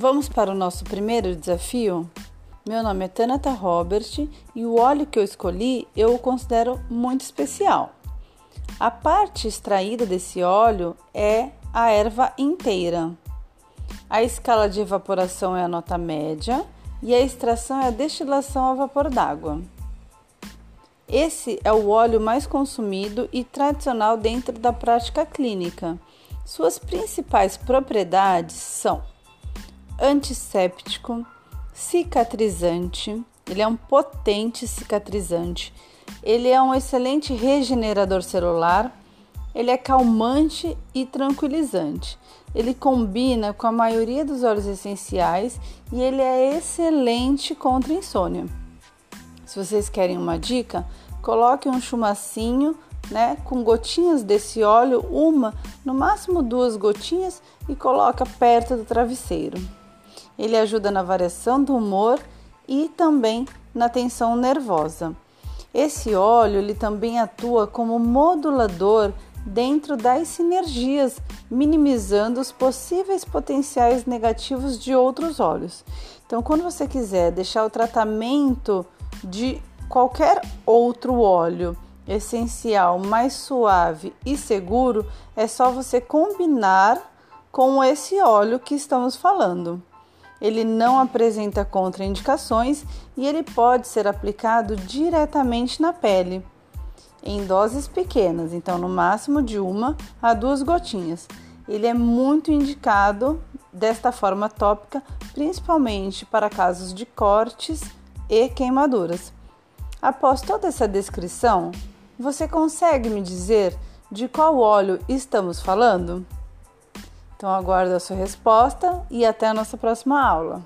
Vamos para o nosso primeiro desafio? Meu nome é Tanata Robert e o óleo que eu escolhi eu o considero muito especial. A parte extraída desse óleo é a erva inteira. A escala de evaporação é a nota média e a extração é a destilação a vapor d'água. Esse é o óleo mais consumido e tradicional dentro da prática clínica. Suas principais propriedades são antisséptico, cicatrizante, ele é um potente cicatrizante, ele é um excelente regenerador celular, ele é calmante e tranquilizante. Ele combina com a maioria dos óleos essenciais e ele é excelente contra insônia. Se vocês querem uma dica, coloque um chumacinho né, com gotinhas desse óleo, uma, no máximo duas gotinhas, e coloca perto do travesseiro. Ele ajuda na variação do humor e também na tensão nervosa. Esse óleo ele também atua como modulador dentro das sinergias, minimizando os possíveis potenciais negativos de outros óleos. Então, quando você quiser deixar o tratamento de qualquer outro óleo essencial mais suave e seguro, é só você combinar com esse óleo que estamos falando ele não apresenta contraindicações e ele pode ser aplicado diretamente na pele, em doses pequenas, então no máximo de uma a duas gotinhas. Ele é muito indicado desta forma tópica, principalmente para casos de cortes e queimaduras. Após toda essa descrição, você consegue me dizer de qual óleo estamos falando? Então aguardo a sua resposta e até a nossa próxima aula.